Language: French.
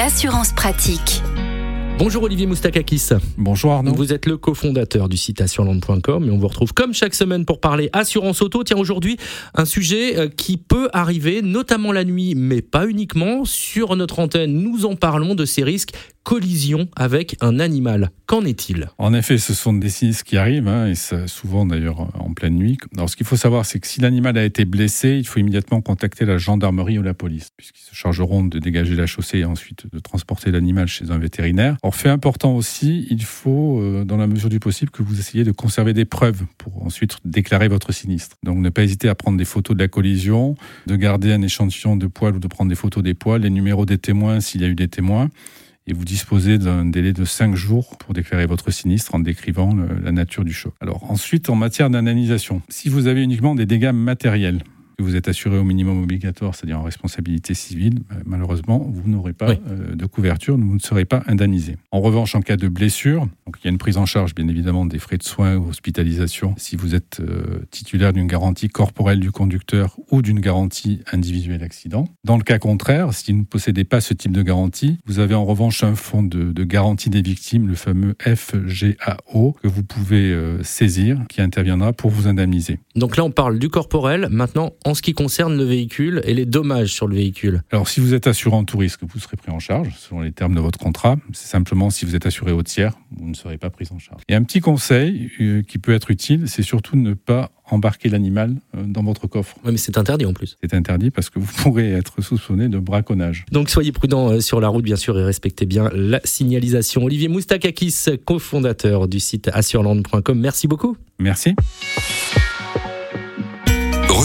l'assurance pratique. Bonjour Olivier Moustakakis. Bonjour Arnaud. Vous êtes le cofondateur du site assureland.com et on vous retrouve comme chaque semaine pour parler assurance auto. Tiens, aujourd'hui, un sujet euh, qui peut arriver, notamment la nuit, mais pas uniquement. Sur notre antenne, nous en parlons de ces risques collision avec un animal. Qu'en est-il? En effet, ce sont des sinistres qui arrivent, hein, et souvent d'ailleurs en pleine nuit. Alors, ce qu'il faut savoir, c'est que si l'animal a été blessé, il faut immédiatement contacter la gendarmerie ou la police, puisqu'ils se chargeront de dégager la chaussée et ensuite de transporter l'animal chez un vétérinaire. En fait important aussi, il faut, euh, dans la mesure du possible, que vous essayiez de conserver des preuves pour ensuite déclarer votre sinistre. Donc, ne pas hésiter à prendre des photos de la collision, de garder un échantillon de poils ou de prendre des photos des poils, les numéros des témoins s'il y a eu des témoins et vous disposez d'un délai de 5 jours pour déclarer votre sinistre en décrivant la nature du choc. Alors ensuite, en matière d'indemnisation, si vous avez uniquement des dégâts matériels, vous êtes assuré au minimum obligatoire, c'est-à-dire en responsabilité civile, euh, malheureusement, vous n'aurez pas euh, de couverture, vous ne serez pas indemnisé. En revanche, en cas de blessure, donc il y a une prise en charge, bien évidemment, des frais de soins ou hospitalisation. Si vous êtes euh, titulaire d'une garantie corporelle du conducteur ou d'une garantie individuelle accident. Dans le cas contraire, si vous ne possédez pas ce type de garantie, vous avez en revanche un fonds de, de garantie des victimes, le fameux FGAO, que vous pouvez saisir, qui interviendra pour vous indemniser. Donc là, on parle du corporel. Maintenant, en ce qui concerne le véhicule et les dommages sur le véhicule. Alors, si vous êtes assuré en tout risque, vous serez pris en charge selon les termes de votre contrat. C'est simplement si vous êtes assuré au tiers, vous ne serez pas pris en charge. Et un petit conseil euh, qui peut être utile, c'est surtout ne pas embarquer l'animal euh, dans votre coffre. Oui, mais c'est interdit en plus. C'est interdit parce que vous pourrez être soupçonné de braconnage. Donc soyez prudent euh, sur la route, bien sûr, et respectez bien la signalisation. Olivier Moustakakis, cofondateur du site assureland.com, merci beaucoup. Merci.